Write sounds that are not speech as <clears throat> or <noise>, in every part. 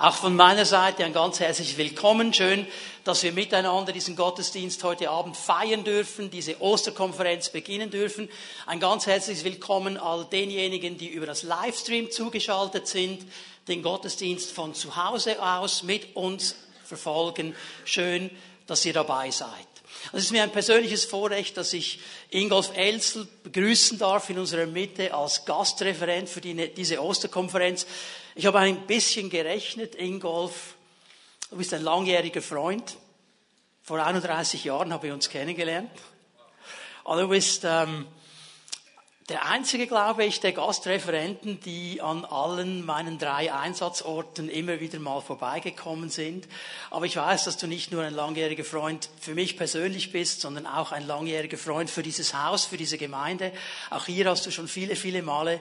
Auch von meiner Seite ein ganz herzliches Willkommen. Schön, dass wir miteinander diesen Gottesdienst heute Abend feiern dürfen, diese Osterkonferenz beginnen dürfen. Ein ganz herzliches Willkommen all denjenigen, die über das Livestream zugeschaltet sind, den Gottesdienst von zu Hause aus mit uns verfolgen. Schön, dass ihr dabei seid. Es ist mir ein persönliches Vorrecht, dass ich Ingolf Elzel begrüßen darf in unserer Mitte als Gastreferent für die, diese Osterkonferenz. Ich habe ein bisschen gerechnet, Ingolf. Du bist ein langjähriger Freund. Vor 31 Jahren haben wir uns kennengelernt. Und du bist ähm, der einzige, glaube ich, der Gastreferenten, die an allen meinen drei Einsatzorten immer wieder mal vorbeigekommen sind. Aber ich weiß, dass du nicht nur ein langjähriger Freund für mich persönlich bist, sondern auch ein langjähriger Freund für dieses Haus, für diese Gemeinde. Auch hier hast du schon viele, viele Male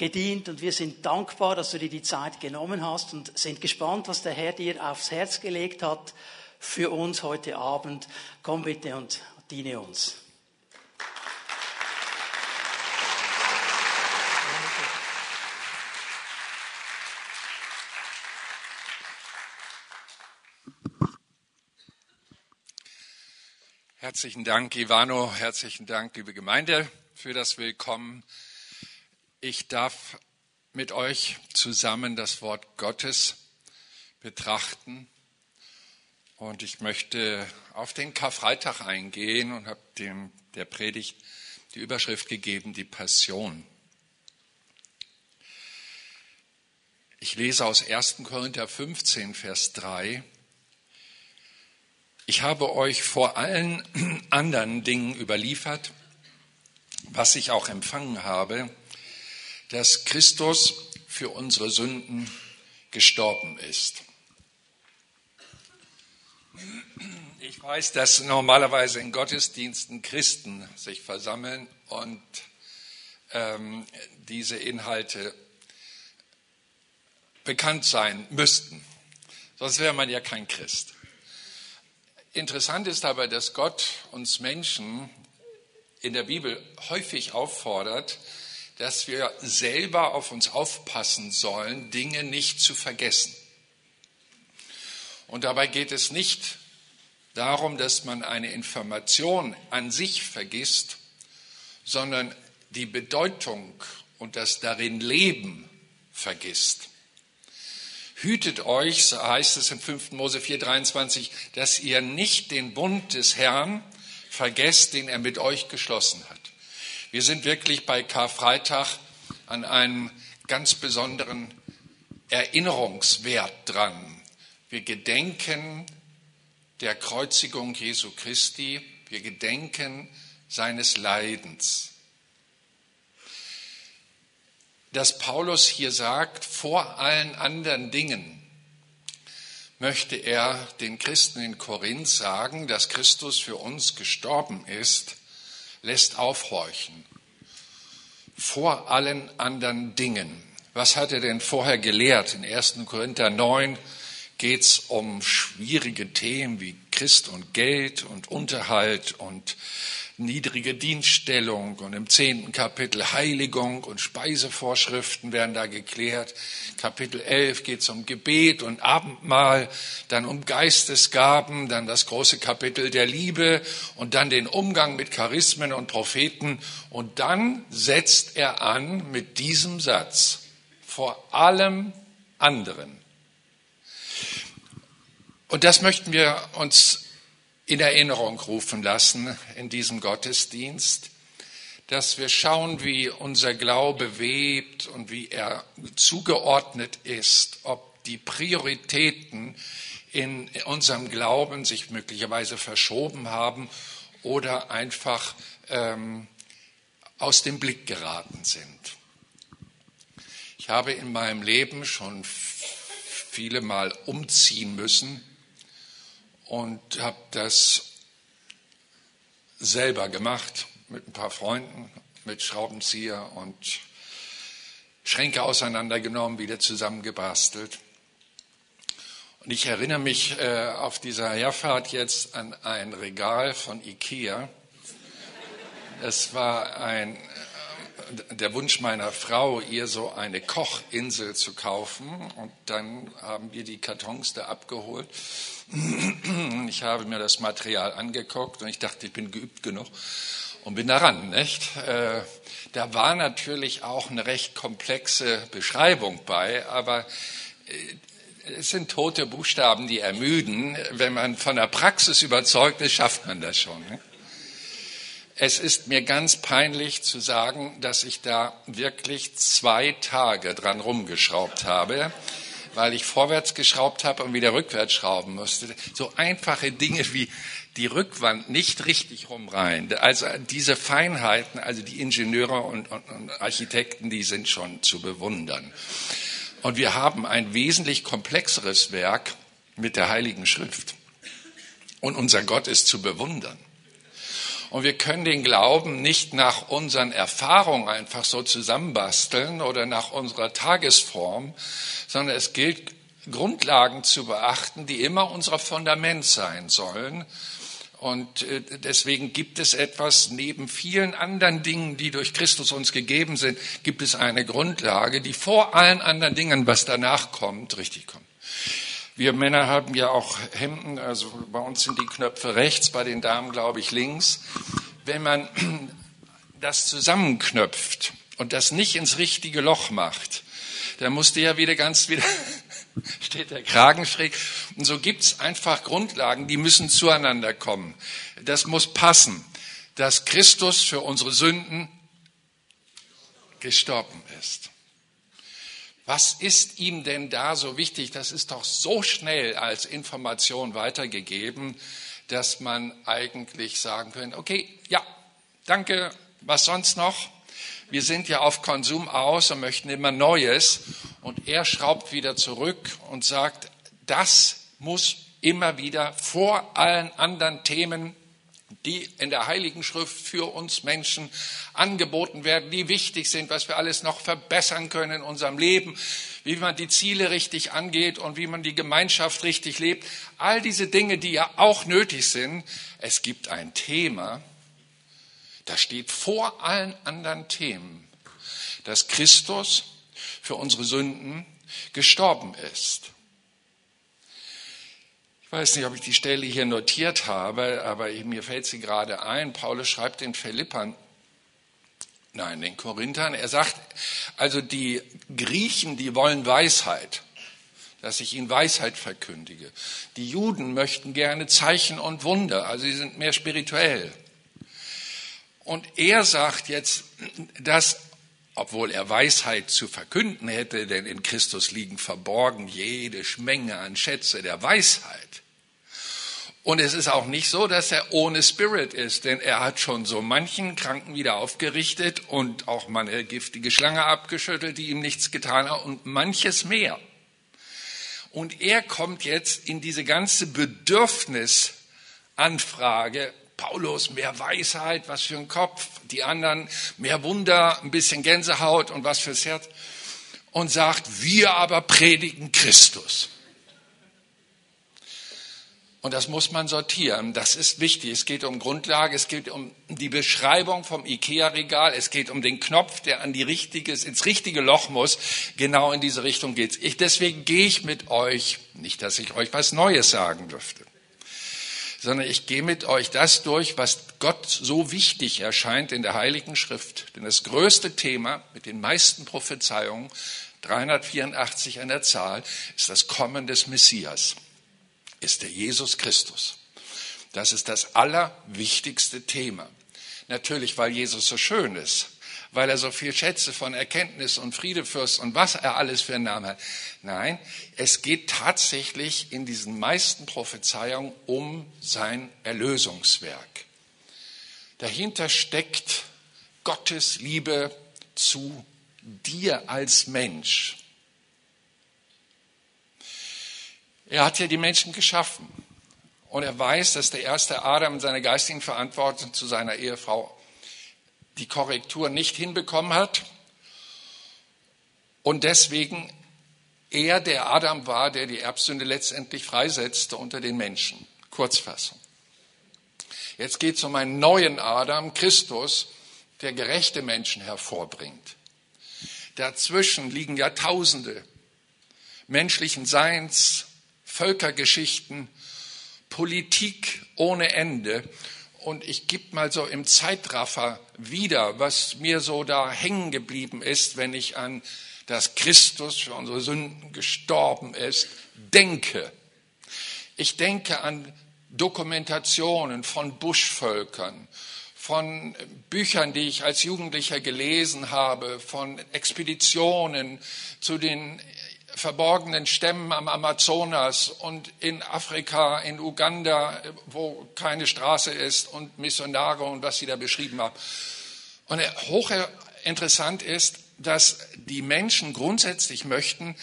gedient und wir sind dankbar, dass du dir die Zeit genommen hast und sind gespannt, was der Herr dir aufs Herz gelegt hat für uns heute Abend. Komm bitte und diene uns. Herzlichen Dank, Ivano. Herzlichen Dank, liebe Gemeinde, für das Willkommen. Ich darf mit euch zusammen das Wort Gottes betrachten. Und ich möchte auf den Karfreitag eingehen und habe dem der Predigt die Überschrift gegeben, die Passion. Ich lese aus 1. Korinther 15, Vers 3. Ich habe euch vor allen anderen Dingen überliefert, was ich auch empfangen habe, dass Christus für unsere Sünden gestorben ist. Ich weiß, dass normalerweise in Gottesdiensten Christen sich versammeln und ähm, diese Inhalte bekannt sein müssten. Sonst wäre man ja kein Christ. Interessant ist aber, dass Gott uns Menschen in der Bibel häufig auffordert, dass wir selber auf uns aufpassen sollen, Dinge nicht zu vergessen. Und dabei geht es nicht darum, dass man eine Information an sich vergisst, sondern die Bedeutung und das darin Leben vergisst. Hütet euch, so heißt es in 5. Mose 4,23, dass ihr nicht den Bund des Herrn vergesst, den er mit euch geschlossen hat. Wir sind wirklich bei Karfreitag an einem ganz besonderen Erinnerungswert dran. Wir gedenken der Kreuzigung Jesu Christi, wir gedenken seines Leidens. Dass Paulus hier sagt, vor allen anderen Dingen möchte er den Christen in Korinth sagen, dass Christus für uns gestorben ist lässt aufhorchen. Vor allen anderen Dingen. Was hat er denn vorher gelehrt? In 1. Korinther 9 geht es um schwierige Themen wie Christ und Geld und Unterhalt und niedrige Dienststellung und im zehnten Kapitel Heiligung und Speisevorschriften werden da geklärt. Kapitel 11 geht es um Gebet und Abendmahl, dann um Geistesgaben, dann das große Kapitel der Liebe und dann den Umgang mit Charismen und Propheten. Und dann setzt er an mit diesem Satz, vor allem anderen. Und das möchten wir uns in Erinnerung rufen lassen in diesem Gottesdienst, dass wir schauen, wie unser Glaube webt und wie er zugeordnet ist, ob die Prioritäten in unserem Glauben sich möglicherweise verschoben haben oder einfach ähm, aus dem Blick geraten sind. Ich habe in meinem Leben schon viele Mal umziehen müssen und habe das selber gemacht mit ein paar Freunden, mit Schraubenzieher und Schränke auseinandergenommen, wieder zusammengebastelt. Und ich erinnere mich äh, auf dieser Herfahrt jetzt an ein Regal von Ikea. Es war ein der Wunsch meiner Frau, ihr so eine Kochinsel zu kaufen. Und dann haben wir die Kartons da abgeholt. Ich habe mir das Material angeguckt und ich dachte, ich bin geübt genug und bin daran, nicht? Äh, da war natürlich auch eine recht komplexe Beschreibung bei, aber äh, es sind tote Buchstaben, die ermüden. Wenn man von der Praxis überzeugt ist, schafft man das schon. Ne? Es ist mir ganz peinlich zu sagen, dass ich da wirklich zwei Tage dran rumgeschraubt habe, weil ich vorwärts geschraubt habe und wieder rückwärts schrauben musste. So einfache Dinge wie die Rückwand nicht richtig rumreihen. Also diese Feinheiten, also die Ingenieure und, und, und Architekten, die sind schon zu bewundern. Und wir haben ein wesentlich komplexeres Werk mit der Heiligen Schrift. Und unser Gott ist zu bewundern. Und wir können den Glauben nicht nach unseren Erfahrungen einfach so zusammenbasteln oder nach unserer Tagesform, sondern es gilt, Grundlagen zu beachten, die immer unser Fundament sein sollen. Und äh, deswegen gibt es etwas, neben vielen anderen Dingen, die durch Christus uns gegeben sind, gibt es eine Grundlage, die vor allen anderen Dingen, was danach kommt, richtig kommt. Wir Männer haben ja auch Hemden, also bei uns sind die Knöpfe rechts, bei den Damen glaube ich links. Wenn man <clears throat> das zusammenknöpft und das nicht ins richtige Loch macht, dann musst du ja wieder ganz wieder, <laughs> steht der Kragen schräg. Und so gibt's einfach Grundlagen, die müssen zueinander kommen. Das muss passen, dass Christus für unsere Sünden gestorben ist. Was ist ihm denn da so wichtig? Das ist doch so schnell als Information weitergegeben, dass man eigentlich sagen könnte, okay, ja, danke, was sonst noch? Wir sind ja auf Konsum aus und möchten immer Neues. Und er schraubt wieder zurück und sagt, das muss immer wieder vor allen anderen Themen die in der Heiligen Schrift für uns Menschen angeboten werden, die wichtig sind, was wir alles noch verbessern können in unserem Leben, wie man die Ziele richtig angeht und wie man die Gemeinschaft richtig lebt. All diese Dinge, die ja auch nötig sind. Es gibt ein Thema, das steht vor allen anderen Themen, dass Christus für unsere Sünden gestorben ist. Ich weiß nicht, ob ich die Stelle hier notiert habe, aber mir fällt sie gerade ein. Paulus schreibt den Philippern, nein, den Korinthern, er sagt, also die Griechen, die wollen Weisheit, dass ich ihnen Weisheit verkündige. Die Juden möchten gerne Zeichen und Wunder, also sie sind mehr spirituell. Und er sagt jetzt, dass obwohl er Weisheit zu verkünden hätte, denn in Christus liegen verborgen jede Schmenge an Schätze der Weisheit. Und es ist auch nicht so, dass er ohne Spirit ist, denn er hat schon so manchen Kranken wieder aufgerichtet und auch mal eine giftige Schlange abgeschüttelt, die ihm nichts getan hat und manches mehr. Und er kommt jetzt in diese ganze Bedürfnisanfrage, Paulus, mehr Weisheit, was für ein Kopf, die anderen mehr Wunder, ein bisschen Gänsehaut und was fürs Herz, und sagt, wir aber predigen Christus. Und das muss man sortieren. Das ist wichtig. Es geht um Grundlage, es geht um die Beschreibung vom IKEA-Regal, es geht um den Knopf, der an die richtige, ins richtige Loch muss. Genau in diese Richtung geht's. Ich, deswegen gehe ich mit euch, nicht, dass ich euch was Neues sagen dürfte, sondern ich gehe mit euch das durch, was Gott so wichtig erscheint in der Heiligen Schrift. Denn das größte Thema mit den meisten Prophezeiungen, 384 an der Zahl, ist das Kommen des Messias ist der Jesus Christus. Das ist das allerwichtigste Thema. Natürlich, weil Jesus so schön ist, weil er so viel Schätze von Erkenntnis und Friedefürst und was er alles für einen Namen hat. Nein, es geht tatsächlich in diesen meisten Prophezeiungen um sein Erlösungswerk. Dahinter steckt Gottes Liebe zu dir als Mensch. Er hat ja die Menschen geschaffen. Und er weiß, dass der erste Adam in seiner geistigen Verantwortung zu seiner Ehefrau die Korrektur nicht hinbekommen hat. Und deswegen er der Adam war, der die Erbsünde letztendlich freisetzte unter den Menschen. Kurzfassung. Jetzt geht es um einen neuen Adam, Christus, der gerechte Menschen hervorbringt. Dazwischen liegen Jahrtausende menschlichen Seins, Völkergeschichten, Politik ohne Ende. Und ich gebe mal so im Zeitraffer wieder, was mir so da hängen geblieben ist, wenn ich an dass Christus für unsere Sünden gestorben ist, denke. Ich denke an Dokumentationen von Buschvölkern, von Büchern, die ich als Jugendlicher gelesen habe, von Expeditionen zu den verborgenen Stämmen am Amazonas und in Afrika, in Uganda, wo keine Straße ist und Missionare und was sie da beschrieben haben. Und hochinteressant ist, dass die Menschen grundsätzlich möchten,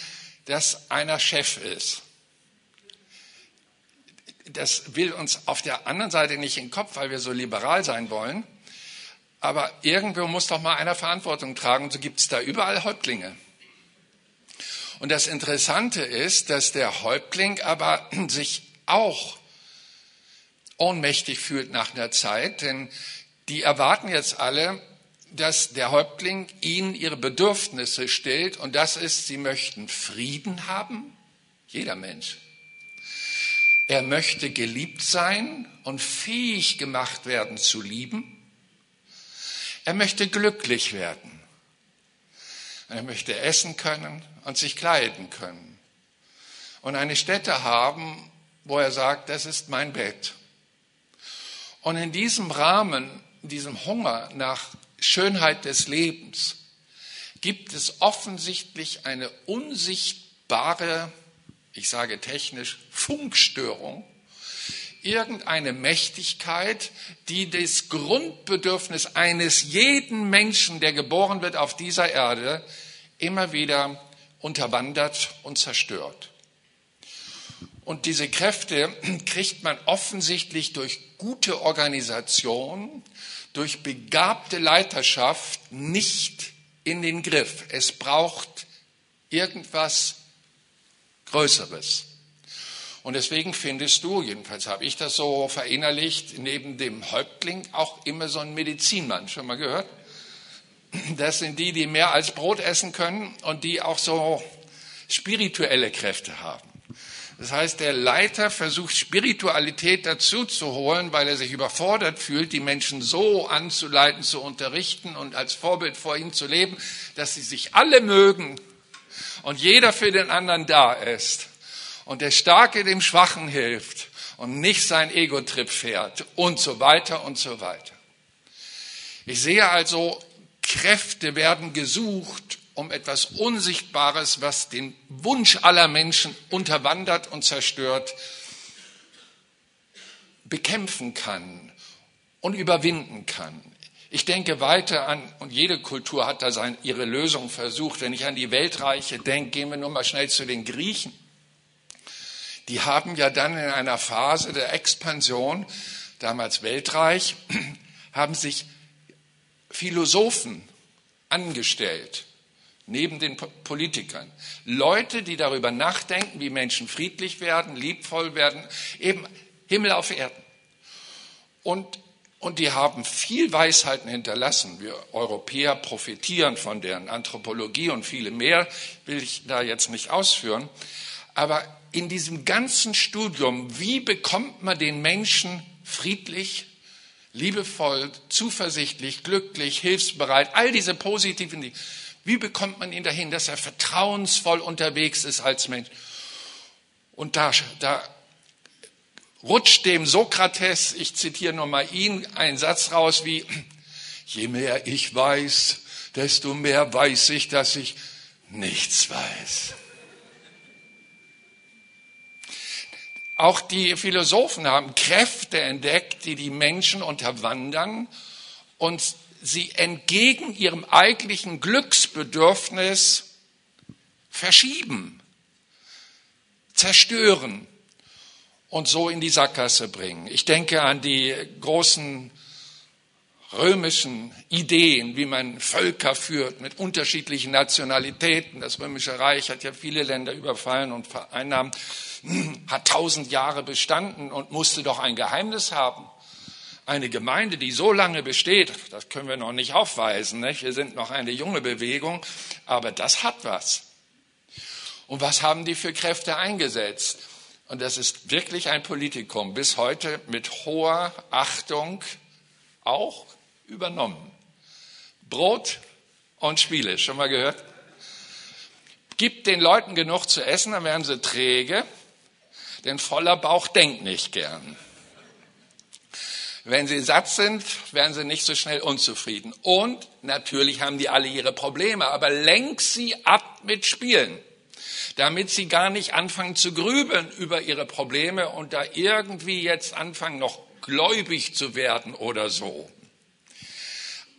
dass einer Chef ist. Das will uns auf der anderen Seite nicht in den Kopf, weil wir so liberal sein wollen. Aber irgendwo muss doch mal einer Verantwortung tragen. So gibt es da überall Häuptlinge. Und das Interessante ist, dass der Häuptling aber <clears throat> sich auch ohnmächtig fühlt nach einer Zeit, denn die erwarten jetzt alle, dass der Häuptling ihnen ihre Bedürfnisse stellt und das ist, sie möchten Frieden haben, jeder Mensch. Er möchte geliebt sein und fähig gemacht werden zu lieben. Er möchte glücklich werden. Er möchte essen können und sich kleiden können. Und eine Stätte haben, wo er sagt, das ist mein Bett. Und in diesem Rahmen, diesem Hunger nach Schönheit des Lebens gibt es offensichtlich eine unsichtbare, ich sage technisch, Funkstörung, irgendeine Mächtigkeit, die das Grundbedürfnis eines jeden Menschen, der geboren wird auf dieser Erde, immer wieder unterwandert und zerstört. Und diese Kräfte <clears throat> kriegt man offensichtlich durch gute Organisation, durch begabte Leiterschaft nicht in den Griff. Es braucht irgendwas Größeres. Und deswegen findest du, jedenfalls habe ich das so verinnerlicht, neben dem Häuptling auch immer so einen Medizinmann. Schon mal gehört? Das sind die, die mehr als Brot essen können und die auch so spirituelle Kräfte haben. Das heißt, der Leiter versucht Spiritualität dazu zu holen, weil er sich überfordert fühlt, die Menschen so anzuleiten, zu unterrichten und als Vorbild vor ihnen zu leben, dass sie sich alle mögen und jeder für den anderen da ist und der Starke dem Schwachen hilft und nicht sein Ego-Trip fährt und so weiter und so weiter. Ich sehe also, Kräfte werden gesucht, um etwas Unsichtbares, was den Wunsch aller Menschen unterwandert und zerstört, bekämpfen kann und überwinden kann. Ich denke weiter an, und jede Kultur hat da seine, ihre Lösung versucht. Wenn ich an die Weltreiche denke, gehen wir nur mal schnell zu den Griechen. Die haben ja dann in einer Phase der Expansion, damals Weltreich, <clears throat> haben sich Philosophen angestellt, neben den Politikern. Leute, die darüber nachdenken, wie Menschen friedlich werden, liebvoll werden, eben Himmel auf Erden. Und, und die haben viel Weisheiten hinterlassen. Wir Europäer profitieren von deren Anthropologie und viele mehr, will ich da jetzt nicht ausführen. Aber in diesem ganzen Studium, wie bekommt man den Menschen friedlich, liebevoll, zuversichtlich, glücklich, hilfsbereit, all diese positiven Dinge, wie bekommt man ihn dahin, dass er vertrauensvoll unterwegs ist als Mensch? Und da, da rutscht dem Sokrates, ich zitiere nur mal ihn, ein Satz raus wie, je mehr ich weiß, desto mehr weiß ich, dass ich nichts weiß. Auch die Philosophen haben Kräfte entdeckt, die die Menschen unterwandern und sie entgegen ihrem eigentlichen Glücksbedürfnis verschieben, zerstören und so in die Sackgasse bringen. Ich denke an die großen römischen Ideen, wie man Völker führt mit unterschiedlichen Nationalitäten. Das römische Reich hat ja viele Länder überfallen und vereinnahmt, <clears throat> hat tausend Jahre bestanden und musste doch ein Geheimnis haben. eine Gemeinde, die so lange besteht, das können wir noch nicht aufweisen. Nicht? Wir sind noch eine junge Bewegung, aber das hat was. Und was haben die für Kräfte eingesetzt? Und das ist wirklich ein Politikum, bis heute mit hoher Achtung auch übernommen. Brot und Spiele, schon mal gehört? Gibt den Leuten genug zu essen, dann werden sie träge, denn voller Bauch denkt nicht gern. Wenn sie satt sind, werden sie nicht so schnell unzufrieden. Und natürlich haben die alle ihre Probleme, aber lenk sie ab mit Spielen, damit sie gar nicht anfangen zu grübeln über ihre Probleme und da irgendwie jetzt anfangen, noch gläubig zu werden oder so.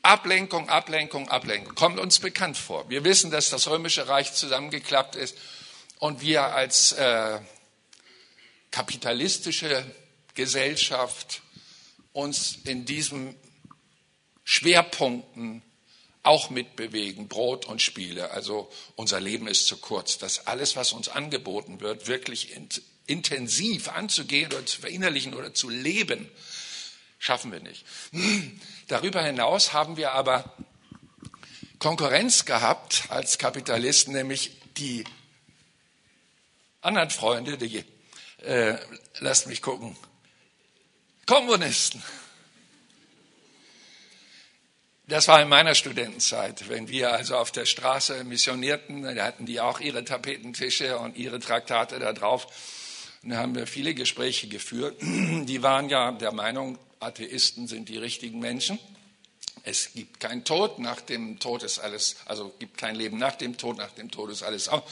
Ablenkung, Ablenkung, Ablenkung. Kommt uns bekannt vor. Wir wissen, dass das römische Reich zusammengeklappt ist und wir als äh, kapitalistische Gesellschaft uns in diesen Schwerpunkten auch mitbewegen, Brot und Spiele. Also unser Leben ist zu kurz. Das alles, was uns angeboten wird, wirklich intensiv anzugehen oder zu verinnerlichen oder zu leben, schaffen wir nicht. Darüber hinaus haben wir aber Konkurrenz gehabt als Kapitalisten, nämlich die anderen Freunde, die, äh, lasst mich gucken, Kommunisten. Das war in meiner Studentenzeit, wenn wir also auf der Straße missionierten, da hatten die auch ihre Tapetentische und ihre Traktate da drauf. Und da haben wir viele Gespräche geführt. Die waren ja der Meinung, Atheisten sind die richtigen Menschen. Es gibt keinen Tod, nach dem Tod ist alles, also gibt kein Leben nach dem Tod, nach dem Tod ist alles auch.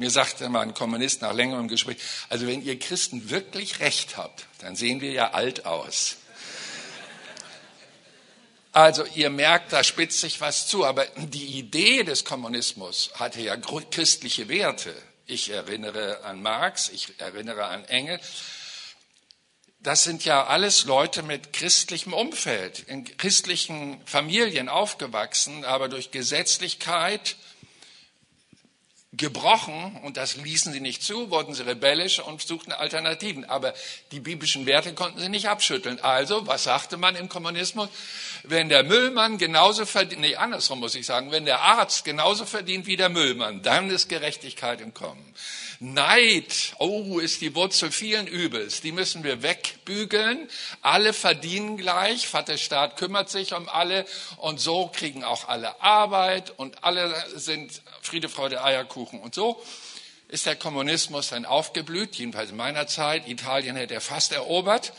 Mir sagte mal ein Kommunist nach längerem Gespräch, also wenn ihr Christen wirklich recht habt, dann sehen wir ja alt aus. Also ihr merkt, da spitzt sich was zu, aber die Idee des Kommunismus hatte ja christliche Werte. Ich erinnere an Marx, ich erinnere an Engel das sind ja alles Leute mit christlichem Umfeld, in christlichen Familien aufgewachsen, aber durch Gesetzlichkeit gebrochen, und das ließen sie nicht zu, wurden sie rebellisch und suchten Alternativen. Aber die biblischen Werte konnten sie nicht abschütteln. Also, was sagte man im Kommunismus? Wenn der Müllmann genauso verdient, nee, andersrum muss ich sagen, wenn der Arzt genauso verdient wie der Müllmann, dann ist Gerechtigkeit im Kommen. Neid, oh, ist die Wurzel vielen Übels. Die müssen wir wegbügeln. Alle verdienen gleich. Vaterstaat kümmert sich um alle. Und so kriegen auch alle Arbeit. Und alle sind Friede, Freude, Eierkuchen. Und so ist der Kommunismus dann aufgeblüht. Jedenfalls in meiner Zeit. Italien hätte er fast erobert.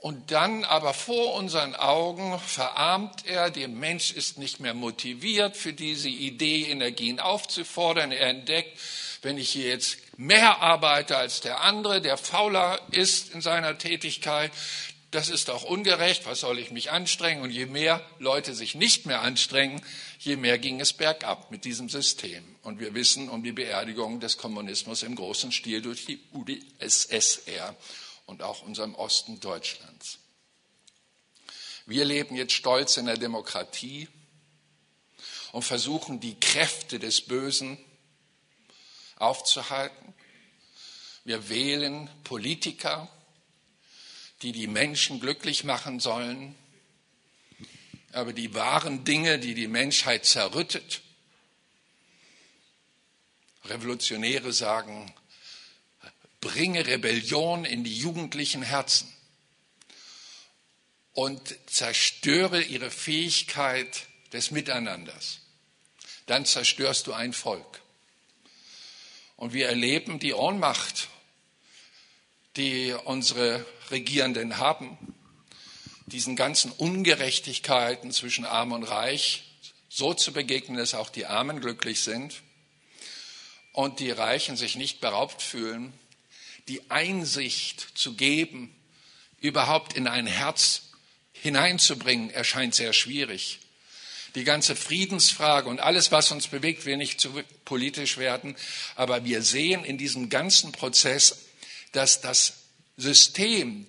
Und dann aber vor unseren Augen verarmt er, der Mensch ist nicht mehr motiviert, für diese Idee Energien aufzufordern. Er entdeckt, wenn ich hier jetzt mehr arbeite als der andere, der fauler ist in seiner Tätigkeit, das ist auch ungerecht, was soll ich mich anstrengen? Und je mehr Leute sich nicht mehr anstrengen, je mehr ging es bergab mit diesem System. Und wir wissen um die Beerdigung des Kommunismus im großen Stil durch die UdSSR und auch unserem Osten Deutschlands. Wir leben jetzt stolz in der Demokratie und versuchen die Kräfte des Bösen aufzuhalten. Wir wählen Politiker, die die Menschen glücklich machen sollen. Aber die wahren Dinge, die die Menschheit zerrüttet, Revolutionäre sagen, bringe Rebellion in die jugendlichen Herzen und zerstöre ihre Fähigkeit des Miteinanders. Dann zerstörst du ein Volk. Und wir erleben die Ohnmacht, die unsere Regierenden haben, diesen ganzen Ungerechtigkeiten zwischen Arm und Reich so zu begegnen, dass auch die Armen glücklich sind und die Reichen sich nicht beraubt fühlen, die Einsicht zu geben, überhaupt in ein Herz hineinzubringen, erscheint sehr schwierig die ganze Friedensfrage und alles, was uns bewegt, will nicht zu politisch werden, aber wir sehen in diesem ganzen Prozess, dass das System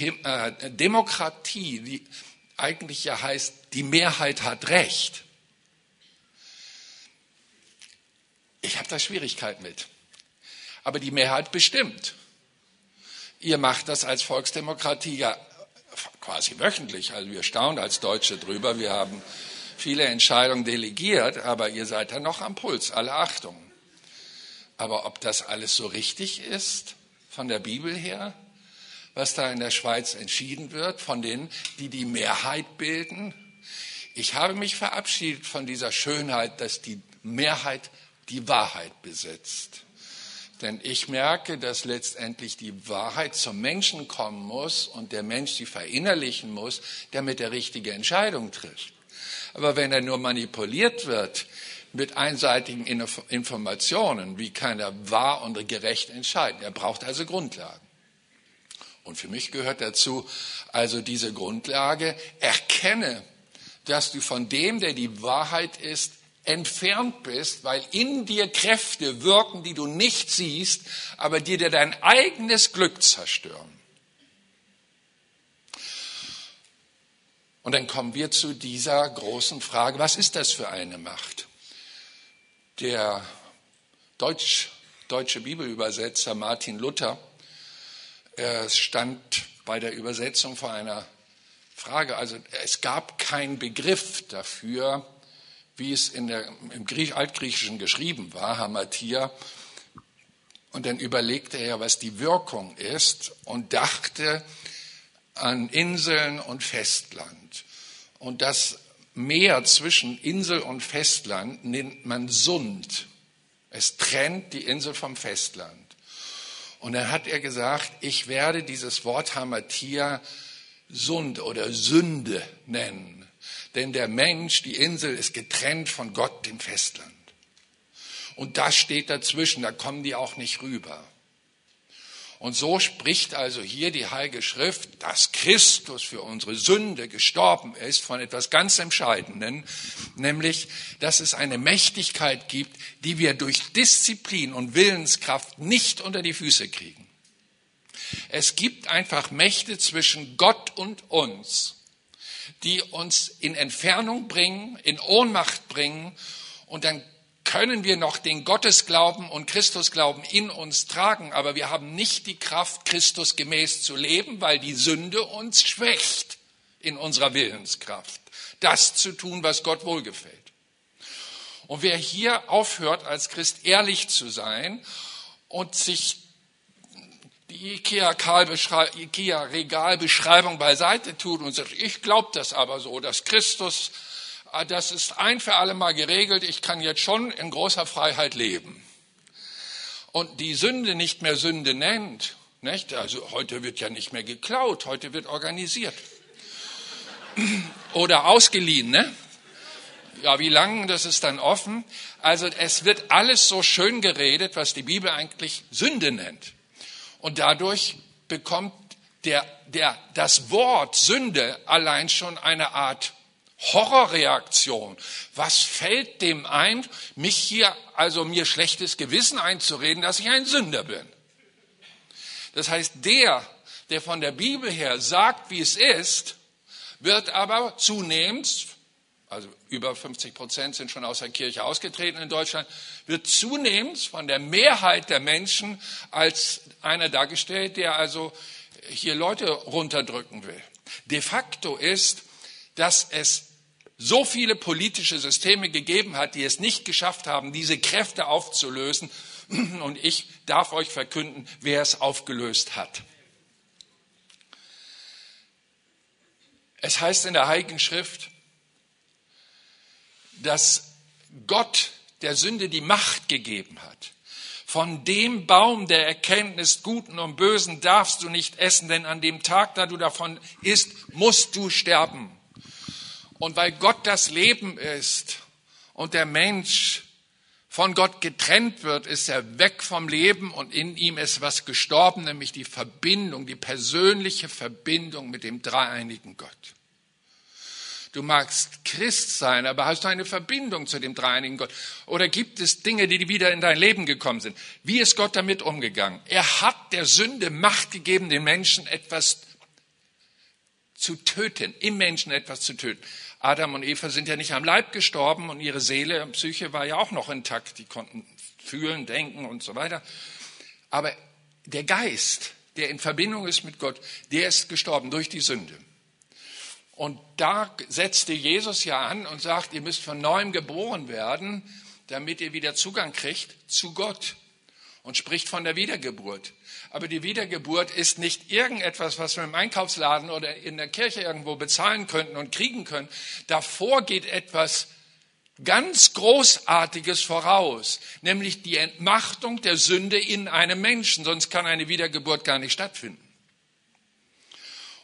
äh, Demokratie, die eigentlich ja heißt, die Mehrheit hat Recht. Ich habe da Schwierigkeiten mit. Aber die Mehrheit bestimmt. Ihr macht das als Volksdemokratie ja quasi wöchentlich. Also wir staunen als Deutsche drüber. Wir haben viele Entscheidungen delegiert, aber ihr seid da noch am Puls, alle Achtung. Aber ob das alles so richtig ist von der Bibel her, was da in der Schweiz entschieden wird, von denen, die die Mehrheit bilden, ich habe mich verabschiedet von dieser Schönheit, dass die Mehrheit die Wahrheit besitzt. Denn ich merke, dass letztendlich die Wahrheit zum Menschen kommen muss und der Mensch sie verinnerlichen muss, damit er richtige Entscheidungen trifft. Aber wenn er nur manipuliert wird mit einseitigen Informationen, wie kann er wahr und gerecht entscheiden? Er braucht also Grundlagen. Und für mich gehört dazu also diese Grundlage, erkenne, dass du von dem, der die Wahrheit ist, entfernt bist, weil in dir Kräfte wirken, die du nicht siehst, aber die dir dein eigenes Glück zerstören. Und dann kommen wir zu dieser großen Frage, was ist das für eine Macht? Der Deutsch, deutsche Bibelübersetzer Martin Luther stand bei der Übersetzung vor einer Frage. Also es gab keinen Begriff dafür, wie es in der, im Griech, Altgriechischen geschrieben war, Hamatia. Und dann überlegte er, was die Wirkung ist und dachte an Inseln und Festland. Und das Meer zwischen Insel und Festland nennt man Sund. Es trennt die Insel vom Festland. Und dann hat er gesagt, ich werde dieses Wort Hamatia Sund oder Sünde nennen. Denn der Mensch, die Insel, ist getrennt von Gott, dem Festland. Und das steht dazwischen, da kommen die auch nicht rüber. Und so spricht also hier die Heilige Schrift, dass Christus für unsere Sünde gestorben ist, von etwas ganz Entscheidenden, nämlich, dass es eine Mächtigkeit gibt, die wir durch Disziplin und Willenskraft nicht unter die Füße kriegen. Es gibt einfach Mächte zwischen Gott und uns, die uns in Entfernung bringen, in Ohnmacht bringen und dann können wir noch den Gottesglauben und Christusglauben in uns tragen, aber wir haben nicht die Kraft, Christus gemäß zu leben, weil die Sünde uns schwächt in unserer Willenskraft, das zu tun, was Gott wohlgefällt. Und wer hier aufhört, als Christ ehrlich zu sein und sich die IKEA-Regalbeschreibung beiseite tut und sagt, ich glaube das aber so, dass Christus, das ist ein für alle Mal geregelt, ich kann jetzt schon in großer Freiheit leben. Und die Sünde nicht mehr Sünde nennt, nicht? Also heute wird ja nicht mehr geklaut, heute wird organisiert. Oder ausgeliehen, ne? Ja, wie lange, das ist dann offen. Also es wird alles so schön geredet, was die Bibel eigentlich Sünde nennt. Und dadurch bekommt der, der, das Wort Sünde allein schon eine Art Horrorreaktion. Was fällt dem ein, mich hier, also mir schlechtes Gewissen einzureden, dass ich ein Sünder bin? Das heißt, der, der von der Bibel her sagt, wie es ist, wird aber zunehmend, also über 50 Prozent sind schon aus der Kirche ausgetreten in Deutschland, wird zunehmend von der Mehrheit der Menschen als einer dargestellt, der also hier Leute runterdrücken will. De facto ist, dass es so viele politische Systeme gegeben hat, die es nicht geschafft haben, diese Kräfte aufzulösen. <clears throat> Und ich darf euch verkünden, wer es aufgelöst hat. Es heißt in der Heiligen Schrift, dass Gott der Sünde die Macht gegeben hat. Von dem Baum der Erkenntnis Guten und Bösen darfst du nicht essen, denn an dem Tag, da du davon isst, musst du sterben. Und weil Gott das Leben ist und der Mensch von Gott getrennt wird, ist er weg vom Leben und in ihm ist was gestorben, nämlich die Verbindung, die persönliche Verbindung mit dem dreieinigen Gott. Du magst Christ sein, aber hast du eine Verbindung zu dem dreieinigen Gott? Oder gibt es Dinge, die wieder in dein Leben gekommen sind? Wie ist Gott damit umgegangen? Er hat der Sünde Macht gegeben, den Menschen etwas zu töten, im Menschen etwas zu töten. Adam und Eva sind ja nicht am Leib gestorben und ihre Seele und Psyche war ja auch noch intakt. Die konnten fühlen, denken und so weiter. Aber der Geist, der in Verbindung ist mit Gott, der ist gestorben durch die Sünde. Und da setzte Jesus ja an und sagt, ihr müsst von neuem geboren werden, damit ihr wieder Zugang kriegt zu Gott. Und spricht von der Wiedergeburt. Aber die Wiedergeburt ist nicht irgendetwas, was wir im Einkaufsladen oder in der Kirche irgendwo bezahlen könnten und kriegen können. Davor geht etwas ganz Großartiges voraus, nämlich die Entmachtung der Sünde in einem Menschen, sonst kann eine Wiedergeburt gar nicht stattfinden.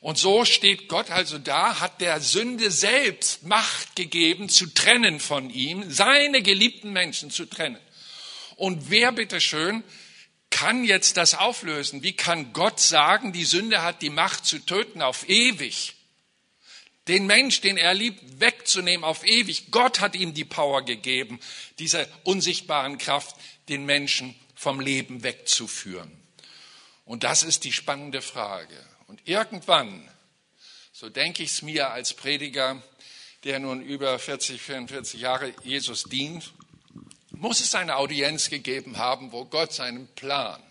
Und so steht Gott also da, hat der Sünde selbst Macht gegeben, zu trennen von ihm, seine geliebten Menschen zu trennen. Und wer bitteschön kann jetzt das auflösen? Wie kann Gott sagen, die Sünde hat die Macht zu töten auf ewig? Den Mensch, den er liebt, wegzunehmen auf ewig. Gott hat ihm die Power gegeben, dieser unsichtbaren Kraft, den Menschen vom Leben wegzuführen. Und das ist die spannende Frage. Und irgendwann, so denke ich es mir als Prediger, der nun über 40, 44 Jahre Jesus dient, muss es eine Audienz gegeben haben, wo Gott seinen Plan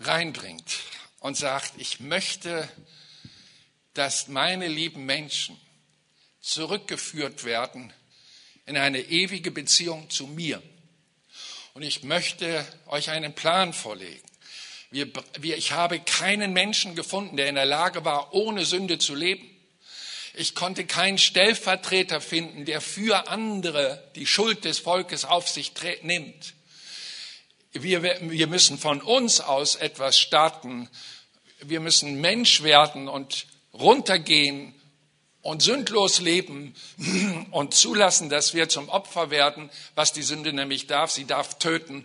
reinbringt und sagt, ich möchte dass meine lieben Menschen zurückgeführt werden in eine ewige Beziehung zu mir. Und ich möchte euch einen Plan vorlegen. Wir, wir, ich habe keinen Menschen gefunden, der in der Lage war, ohne Sünde zu leben. Ich konnte keinen Stellvertreter finden, der für andere die Schuld des Volkes auf sich nimmt. Wir, wir müssen von uns aus etwas starten. Wir müssen Mensch werden und runtergehen und sündlos leben <clears throat> und zulassen, dass wir zum Opfer werden, was die Sünde nämlich darf. Sie darf töten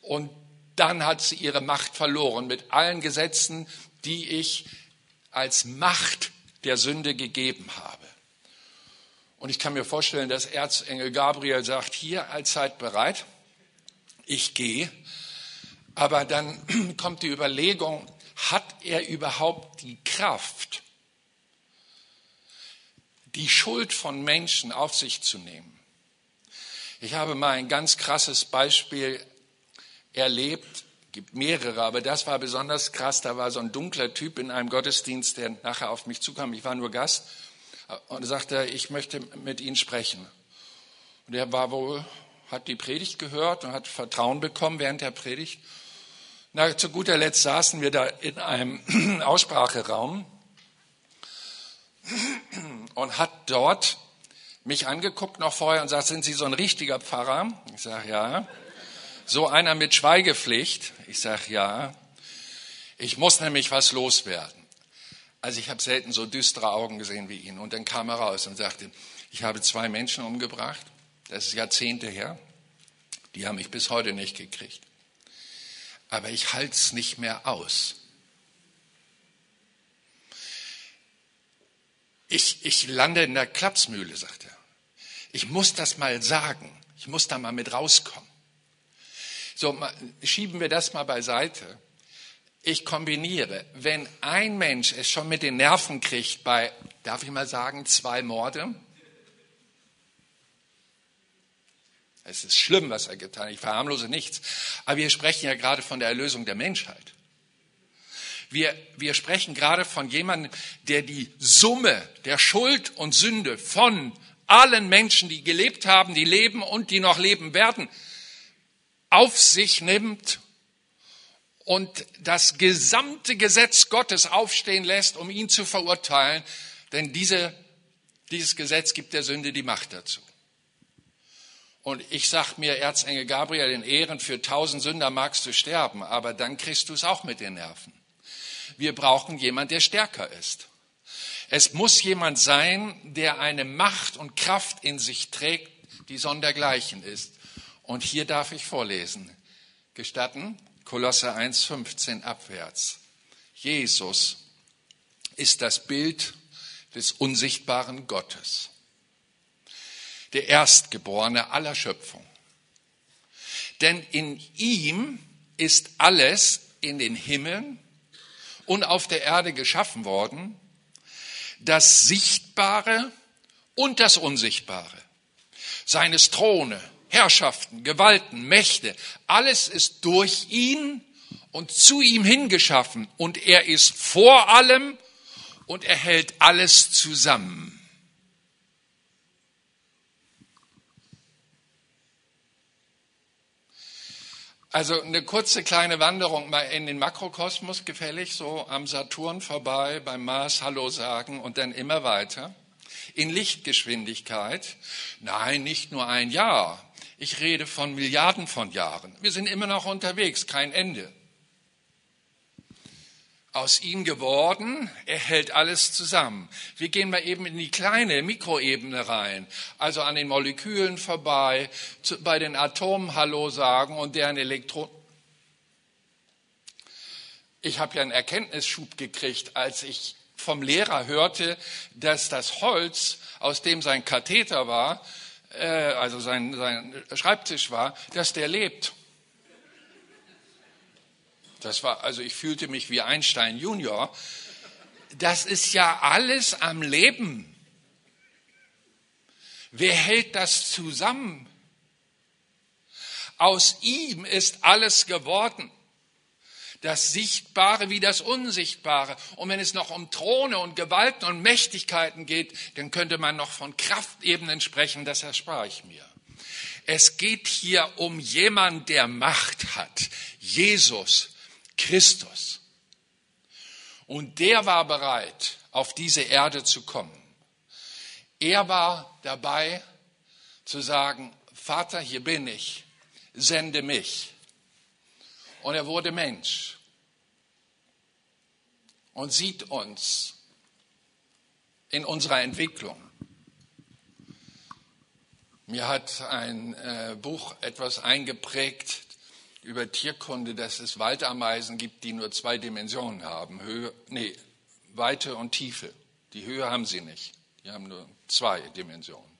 und dann hat sie ihre Macht verloren mit allen Gesetzen, die ich als Macht der Sünde gegeben habe. Und ich kann mir vorstellen, dass Erzengel Gabriel sagt, hier allzeit bereit, ich gehe. Aber dann <clears throat> kommt die Überlegung, hat er überhaupt die Kraft, die Schuld von Menschen auf sich zu nehmen. Ich habe mal ein ganz krasses Beispiel erlebt, gibt mehrere, aber das war besonders krass. Da war so ein dunkler Typ in einem Gottesdienst, der nachher auf mich zukam. Ich war nur Gast und sagte, ich möchte mit Ihnen sprechen. Und er war wohl, hat die Predigt gehört und hat Vertrauen bekommen während der Predigt. Na, zu guter Letzt saßen wir da in einem <clears throat> Ausspracheraum und hat dort mich angeguckt noch vorher und sagt, sind Sie so ein richtiger Pfarrer? Ich sage, ja. So einer mit Schweigepflicht? Ich sage, ja. Ich muss nämlich was loswerden. Also ich habe selten so düstere Augen gesehen wie ihn. Und dann kam er raus und sagte, ich habe zwei Menschen umgebracht. Das ist Jahrzehnte her. Die haben mich bis heute nicht gekriegt. Aber ich halte es nicht mehr aus. ich, ich lande in der Klapsmühle, sagt er. Ich muss das mal sagen. Ich muss da mal mit rauskommen. So, schieben wir das mal beiseite. Ich kombiniere, wenn ein Mensch es schon mit den Nerven kriegt bei, darf ich mal sagen, zwei Morde, es ist schlimm, was er getan hat, ich verharmlose nichts, aber wir sprechen ja gerade von der Erlösung der Menschheit. Wir, wir sprechen gerade von jemandem, der die Summe der Schuld und Sünde von allen Menschen, die gelebt haben, die leben und die noch leben werden, auf sich nimmt und das gesamte Gesetz Gottes aufstehen lässt, um ihn zu verurteilen, denn diese, dieses Gesetz gibt der Sünde die Macht dazu. Und ich sag mir, Erzengel Gabriel, in Ehren für tausend Sünder magst du sterben, aber dann kriegst du es auch mit den Nerven. Wir brauchen jemand, der stärker ist. Es muss jemand sein, der eine Macht und Kraft in sich trägt, die sondergleichen ist. Und hier darf ich vorlesen. Gestatten? Kolosse 1,15 abwärts. Jesus ist das Bild des unsichtbaren Gottes. Der Erstgeborene aller Schöpfung. Denn in ihm ist alles in den Himmeln und auf der Erde geschaffen worden, das Sichtbare und das Unsichtbare, seines Throne, Herrschaften, Gewalten, Mächte, alles ist durch ihn und zu ihm hingeschaffen und er ist vor allem und er hält alles zusammen. Also eine kurze kleine Wanderung mal in den Makrokosmos gefällig, so am Saturn vorbei, beim Mars Hallo sagen und dann immer weiter. In Lichtgeschwindigkeit. Nein, nicht nur ein Jahr. Ich rede von Milliarden von Jahren. Wir sind immer noch unterwegs, kein Ende aus ihm geworden, er hält alles zusammen. Wir gehen mal eben in die kleine Mikroebene rein, also an den Molekülen vorbei, zu, bei den Atomen Hallo sagen und deren Elektronen. Ich habe ja einen Erkenntnisschub gekriegt, als ich vom Lehrer hörte, dass das Holz, aus dem sein Katheter war, äh, also sein, sein Schreibtisch war, dass der lebt. Das war, also ich fühlte mich wie Einstein Junior. Das ist ja alles am Leben. Wer hält das zusammen? Aus ihm ist alles geworden. Das Sichtbare wie das Unsichtbare. Und wenn es noch um Throne und Gewalten und Mächtigkeiten geht, dann könnte man noch von Kraftebenen sprechen, das erspare ich mir. Es geht hier um jemanden, der Macht hat. Jesus, Christus. Und der war bereit, auf diese Erde zu kommen. Er war dabei zu sagen, Vater, hier bin ich, sende mich. Und er wurde Mensch und sieht uns in unserer Entwicklung. Mir hat ein äh, Buch etwas eingeprägt, über Tierkunde, dass es Waldameisen gibt, die nur zwei Dimensionen haben. Höhe, nee, Weite und Tiefe. Die Höhe haben sie nicht. Die haben nur zwei Dimensionen.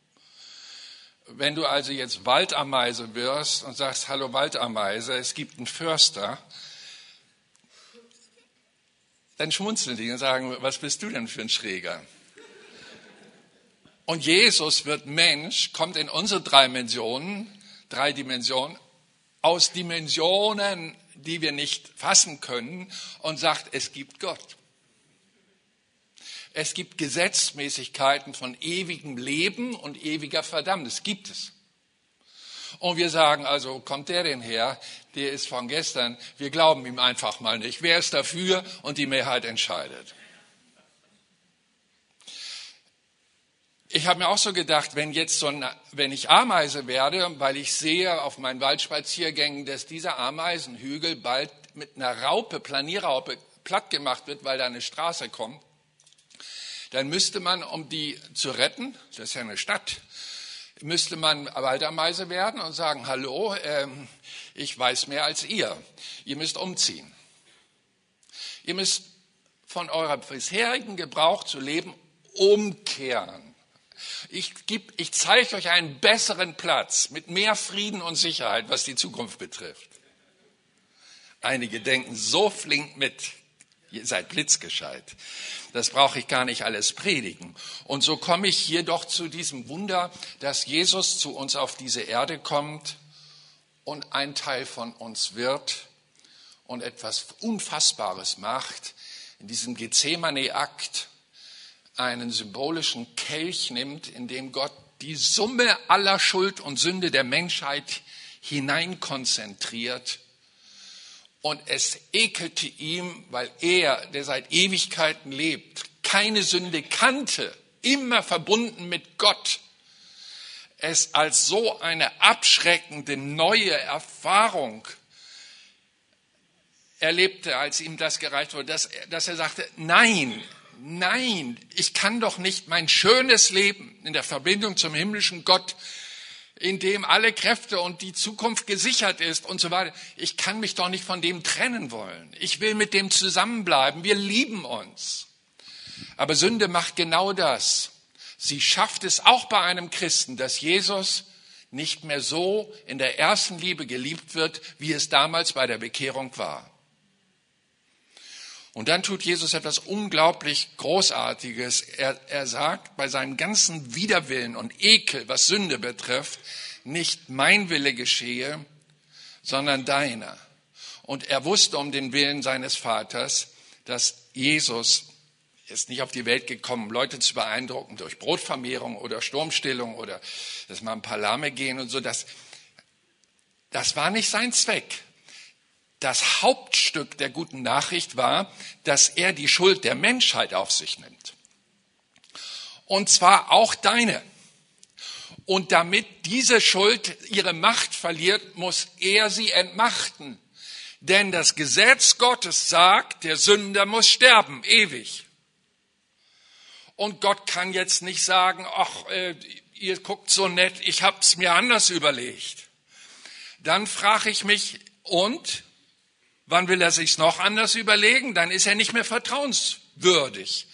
Wenn du also jetzt Waldameise wirst und sagst, hallo Waldameise, es gibt einen Förster, dann schmunzeln die und sagen, was bist du denn für ein Schräger? Und Jesus wird Mensch, kommt in unsere drei Dimensionen, drei Dimensionen, aus Dimensionen, die wir nicht fassen können und sagt, es gibt Gott. Es gibt Gesetzmäßigkeiten von ewigem Leben und ewiger Verdammnis. Gibt es. Und wir sagen also, kommt der denn her? Der ist von gestern. Wir glauben ihm einfach mal nicht. Wer ist dafür? Und die Mehrheit entscheidet. Ich habe mir auch so gedacht, wenn jetzt so ein, wenn ich Ameise werde, weil ich sehe auf meinen Waldspaziergängen, dass dieser Ameisenhügel bald mit einer Raupe, Planierraupe, platt gemacht wird, weil da eine Straße kommt, dann müsste man, um die zu retten, das ist ja eine Stadt, müsste man Waldameise werden und sagen, hallo, ähm, ich weiß mehr als ihr. Ihr müsst umziehen. Ihr müsst von eurem bisherigen Gebrauch zu leben umkehren. Ich, ich zeige euch einen besseren Platz mit mehr Frieden und Sicherheit, was die Zukunft betrifft. Einige denken so flink mit. Ihr seid blitzgescheit. Das brauche ich gar nicht alles predigen. Und so komme ich hier doch zu diesem Wunder, dass Jesus zu uns auf diese Erde kommt und ein Teil von uns wird und etwas Unfassbares macht. In diesem Gethsemane-Akt einen symbolischen Kelch nimmt, in dem Gott die Summe aller Schuld und Sünde der Menschheit hineinkonzentriert. Und es ekelte ihm, weil er, der seit Ewigkeiten lebt, keine Sünde kannte, immer verbunden mit Gott, es als so eine abschreckende neue Erfahrung erlebte, als ihm das gereicht wurde, dass, dass er sagte, nein, nein, ich kann doch nicht mein schönes Leben in der Verbindung zum himmlischen Gott, in dem alle Kräfte und die Zukunft gesichert ist und so weiter, ich kann mich doch nicht von dem trennen wollen. Ich will mit dem zusammenbleiben. Wir lieben uns. Aber Sünde macht genau das. Sie schafft es auch bei einem Christen, dass Jesus nicht mehr so in der ersten Liebe geliebt wird, wie es damals bei der Bekehrung war. Und dann tut Jesus etwas unglaublich Großartiges. Er, er sagt bei seinem ganzen Widerwillen und Ekel, was Sünde betrifft, nicht mein Wille geschehe, sondern deiner. Und er wusste um den Willen seines Vaters, dass Jesus ist nicht auf die Welt gekommen, Leute zu beeindrucken durch Brotvermehrung oder Sturmstillung oder dass mal ein paar Lahme gehen und so. Das, das war nicht sein Zweck. Das Hauptstück der guten Nachricht war, dass er die Schuld der Menschheit auf sich nimmt. Und zwar auch deine. Und damit diese Schuld ihre Macht verliert, muss er sie entmachten. Denn das Gesetz Gottes sagt, der Sünder muss sterben, ewig. Und Gott kann jetzt nicht sagen, ach, äh, ihr guckt so nett, ich hab's mir anders überlegt. Dann frage ich mich, und wann will er sich's noch anders überlegen? Dann ist er nicht mehr vertrauenswürdig.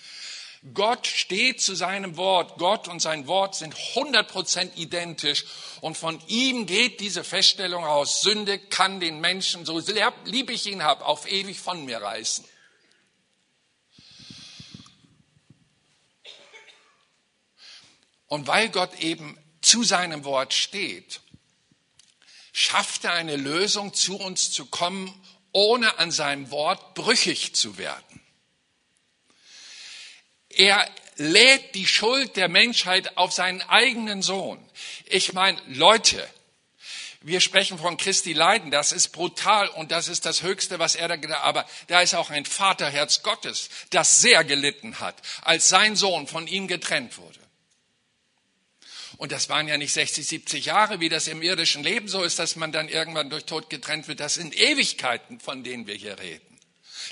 Gott steht zu seinem Wort. Gott und sein Wort sind 100% identisch. Und von ihm geht diese Feststellung aus, Sünde kann den Menschen, so lieb ich ihn habe, auf ewig von mir reißen. Und weil Gott eben zu seinem Wort steht, schafft er eine Lösung, zu uns zu kommen, ohne an seinem Wort brüchig zu werden. Er lädt die Schuld der Menschheit auf seinen eigenen Sohn. Ich meine, Leute, wir sprechen von Christi Leiden, das ist brutal und das ist das Höchste, was er da getan hat. Aber da ist auch ein Vaterherz Gottes, das sehr gelitten hat, als sein Sohn von ihm getrennt wurde. Und das waren ja nicht 60, 70 Jahre, wie das im irdischen Leben so ist, dass man dann irgendwann durch Tod getrennt wird. Das sind Ewigkeiten, von denen wir hier reden.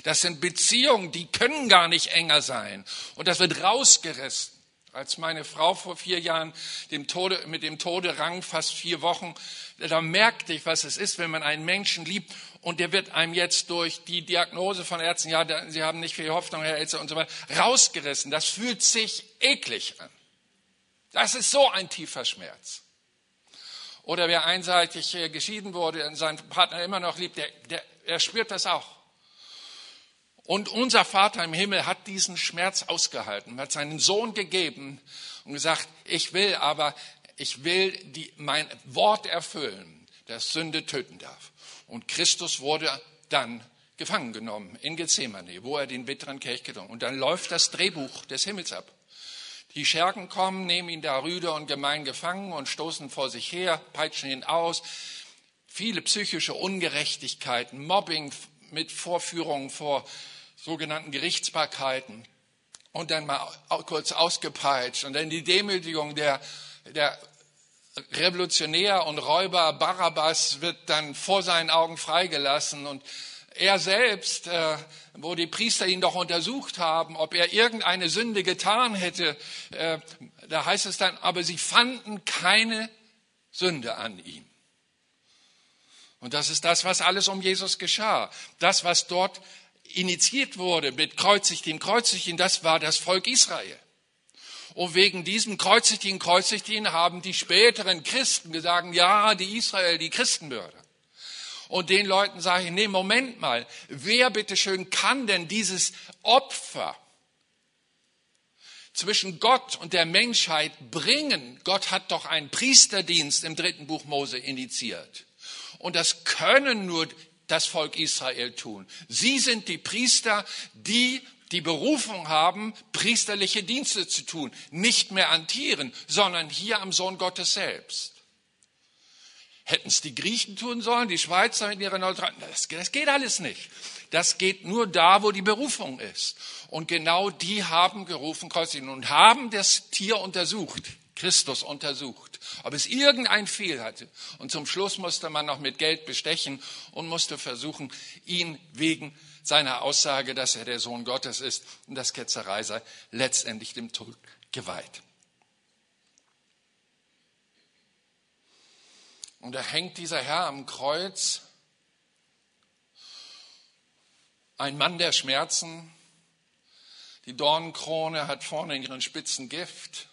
Das sind Beziehungen, die können gar nicht enger sein. Und das wird rausgerissen. Als meine Frau vor vier Jahren dem Tode, mit dem Tode rang, fast vier Wochen, da merkte ich, was es ist, wenn man einen Menschen liebt und der wird einem jetzt durch die Diagnose von Ärzten, ja, Sie haben nicht viel Hoffnung, Herr Elzer und so weiter, rausgerissen. Das fühlt sich eklig an. Das ist so ein tiefer Schmerz. Oder wer einseitig äh, geschieden wurde und seinen Partner immer noch liebt, der, der, er spürt das auch. Und unser Vater im Himmel hat diesen Schmerz ausgehalten, hat seinen Sohn gegeben und gesagt, ich will aber, ich will die, mein Wort erfüllen, das Sünde töten darf. Und Christus wurde dann gefangen genommen in Gethsemane, wo er den bitteren Kelch getrunken. Und dann läuft das Drehbuch des Himmels ab. Die Schergen kommen, nehmen ihn da rüde und gemein gefangen und stoßen vor sich her, peitschen ihn aus. Viele psychische Ungerechtigkeiten, Mobbing mit Vorführungen vor sogenannten Gerichtsbarkeiten. Und dann mal kurz ausgepeitscht. Und dann die Demütigung der, der Revolutionär und Räuber Barabbas wird dann vor seinen Augen freigelassen. Und er selbst, äh, wo die Priester ihn doch untersucht haben, ob er irgendeine Sünde getan hätte, äh, da heißt es dann, aber sie fanden keine Sünde an ihm. Und das ist das, was alles um Jesus geschah. Das, was dort initiiert wurde mit kreuzig dem Kreuzigten, das war das Volk Israel. Und wegen diesem kreuzigten Kreuzigten haben die späteren Christen gesagt, ja, die Israel, die Christenmörder. Und den Leuten sage ich, nee, Moment mal, wer bitteschön kann denn dieses Opfer zwischen Gott und der Menschheit bringen? Gott hat doch einen Priesterdienst im dritten Buch Mose initiiert. Und das können nur das Volk Israel tun. Sie sind die Priester, die die Berufung haben, priesterliche Dienste zu tun. Nicht mehr an Tieren, sondern hier am Sohn Gottes selbst. Hätten es die Griechen tun sollen, die Schweizer mit ihrer Neutralität? Das, das geht alles nicht. Das geht nur da, wo die Berufung ist. Und genau die haben gerufen, und haben das Tier untersucht, Christus untersucht ob es irgendein Fehl hatte. Und zum Schluss musste man noch mit Geld bestechen und musste versuchen, ihn wegen seiner Aussage, dass er der Sohn Gottes ist und das Ketzerei sei, letztendlich dem Tod geweiht. Und da hängt dieser Herr am Kreuz, ein Mann der Schmerzen, die Dornenkrone hat vorne ihren Spitzen Gift,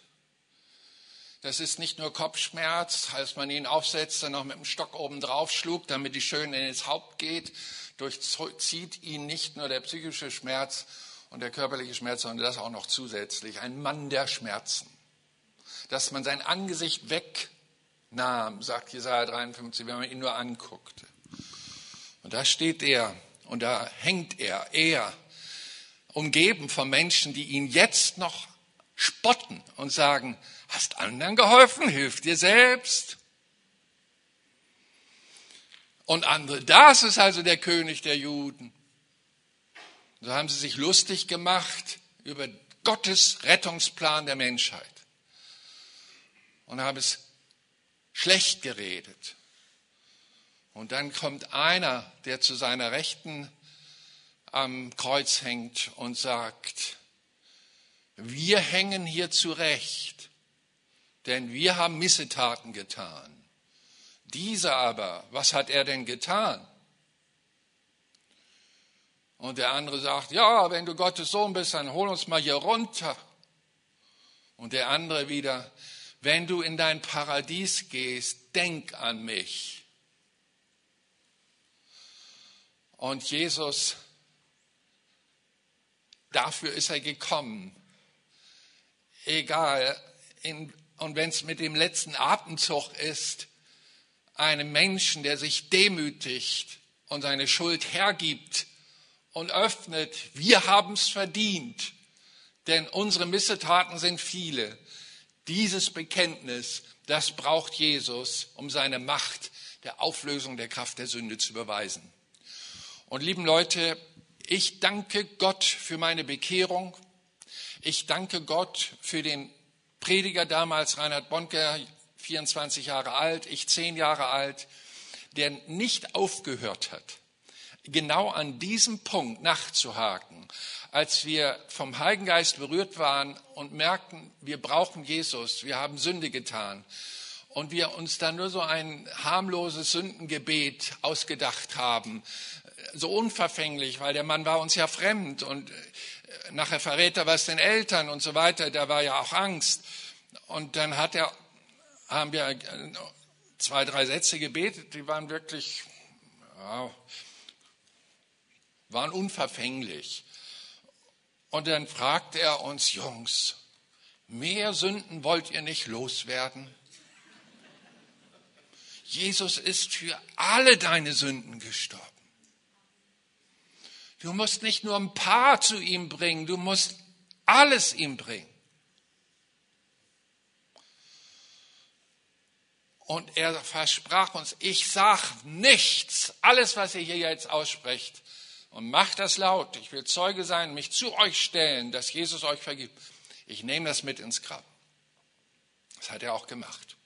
das ist nicht nur Kopfschmerz, als man ihn aufsetzt, dann noch mit dem Stock oben drauf schlug, damit die schön ins Haupt geht, durchzieht ihn nicht nur der psychische Schmerz und der körperliche Schmerz, sondern das auch noch zusätzlich. Ein Mann der Schmerzen. Dass man sein Angesicht wegnahm, sagt Jesaja 53, wenn man ihn nur anguckte. Und da steht er und da hängt er, er. umgeben von Menschen, die ihn jetzt noch spotten und sagen, hast anderen geholfen, hilf dir selbst. Und andere, das ist also der König der Juden. So haben sie sich lustig gemacht über Gottes Rettungsplan der Menschheit und haben es schlecht geredet. Und dann kommt einer, der zu seiner Rechten am Kreuz hängt und sagt, wir hängen hier zurecht, denn wir haben Missetaten getan. Dieser aber, was hat er denn getan? Und der andere sagt, ja, wenn du Gottes Sohn bist, dann hol uns mal hier runter. Und der andere wieder, wenn du in dein Paradies gehst, denk an mich. Und Jesus, dafür ist er gekommen. Egal, in, und wenn es mit dem letzten Atemzug ist, einem Menschen, der sich demütigt und seine Schuld hergibt und öffnet, wir haben es verdient, denn unsere Missetaten sind viele. Dieses Bekenntnis, das braucht Jesus, um seine Macht der Auflösung der Kraft der Sünde zu beweisen. Und lieben Leute, ich danke Gott für meine Bekehrung. Ich danke Gott für den Prediger damals, Reinhard Bonker, 24 Jahre alt, ich 10 Jahre alt, der nicht aufgehört hat, genau an diesem Punkt nachzuhaken, als wir vom Heiligen Geist berührt waren und merkten, wir brauchen Jesus, wir haben Sünde getan und wir uns dann nur so ein harmloses Sündengebet ausgedacht haben, so unverfänglich, weil der Mann war uns ja fremd und äh, nachher verrät er was den Eltern und so weiter, da war ja auch Angst. Und dann hat er, haben wir äh, zwei, drei Sätze gebetet, die waren wirklich, ja, waren unverfänglich. Und dann fragt er uns, Jungs, mehr Sünden wollt ihr nicht loswerden? Jesus ist für alle deine Sünden gestorben. Du musst nicht nur ein paar zu ihm bringen, du musst alles ihm bringen. Und er versprach uns, ich sag nichts, alles, was ihr hier jetzt aussprecht, und macht das laut. Ich will Zeuge sein, mich zu euch stellen, dass Jesus euch vergibt. Ich nehme das mit ins Grab. Das hat er auch gemacht.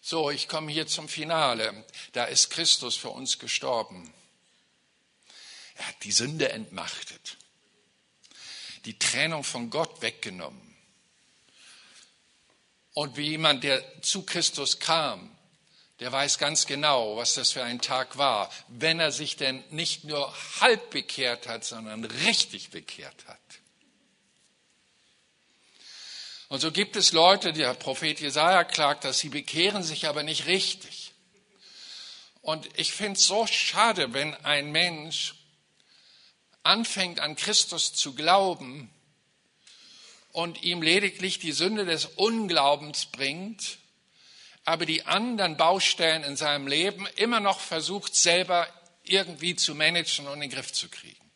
So, ich komme hier zum Finale. Da ist Christus für uns gestorben. Er hat die Sünde entmachtet, die Trennung von Gott weggenommen. Und wie jemand, der zu Christus kam, der weiß ganz genau, was das für ein Tag war, wenn er sich denn nicht nur halb bekehrt hat, sondern richtig bekehrt hat. Und so gibt es Leute, der Prophet Jesaja klagt, dass sie bekehren sich aber nicht richtig. Und ich finde es so schade, wenn ein Mensch anfängt an Christus zu glauben und ihm lediglich die Sünde des Unglaubens bringt aber die anderen Baustellen in seinem Leben immer noch versucht, selber irgendwie zu managen und in den Griff zu kriegen.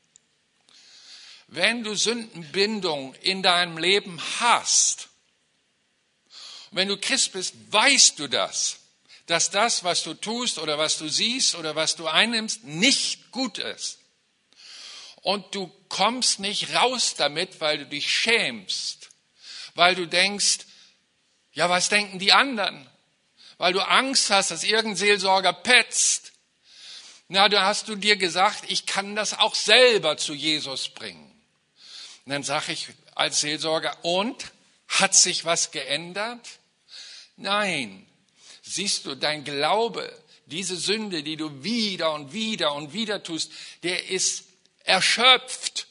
Wenn du Sündenbindung in deinem Leben hast, wenn du Christ bist, weißt du das, dass das, was du tust oder was du siehst oder was du einnimmst, nicht gut ist. Und du kommst nicht raus damit, weil du dich schämst, weil du denkst, ja, was denken die anderen? Weil du Angst hast, dass irgendein Seelsorger petzt. Na, da hast du dir gesagt, ich kann das auch selber zu Jesus bringen. Und dann sage ich als Seelsorger, und hat sich was geändert? Nein. Siehst du, dein Glaube, diese Sünde, die du wieder und wieder und wieder tust, der ist erschöpft.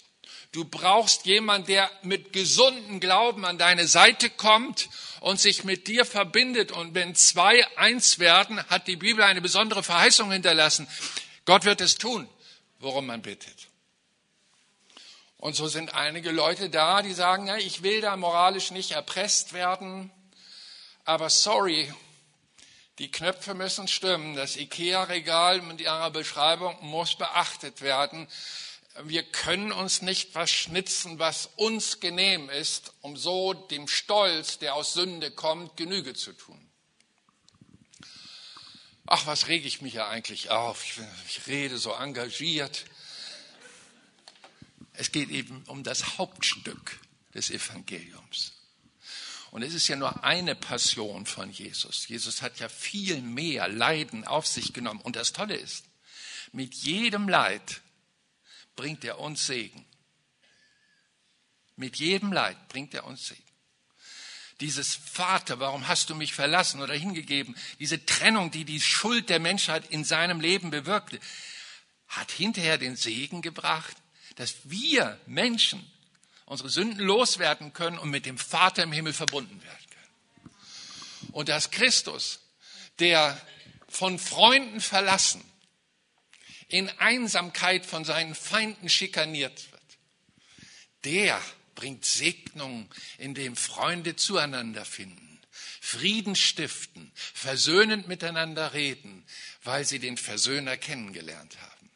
Du brauchst jemand, der mit gesundem Glauben an deine Seite kommt und sich mit dir verbindet. Und wenn zwei eins werden, hat die Bibel eine besondere Verheißung hinterlassen. Gott wird es tun, worum man bittet. Und so sind einige Leute da, die sagen, ja, ich will da moralisch nicht erpresst werden, aber sorry, Die Knöpfe müssen stimmen. Das IKEA-Regal mit ihrer Beschreibung muss beachtet werden. Wir können uns nicht was schnitzen, was uns genehm ist, um so dem Stolz, der aus Sünde kommt, Genüge zu tun. Ach, was rege ich mich ja eigentlich auf? Ich, ich rede so engagiert. Es geht eben um das Hauptstück des Evangeliums. Und es ist ja nur eine Passion von Jesus. Jesus hat ja viel mehr Leiden auf sich genommen. Und das Tolle ist, mit jedem Leid bringt er uns Segen. Mit jedem Leid bringt er uns Segen. Dieses Vater, warum hast du mich verlassen oder hingegeben? Diese Trennung, die die Schuld der Menschheit in seinem Leben bewirkte, hat hinterher den Segen gebracht, dass wir Menschen unsere Sünden loswerden können und mit dem Vater im Himmel verbunden werden können. Und dass Christus, der von Freunden verlassen, in Einsamkeit von seinen Feinden schikaniert wird, der bringt Segnung, indem Freunde zueinander finden, Frieden stiften, versöhnend miteinander reden, weil sie den Versöhner kennengelernt haben.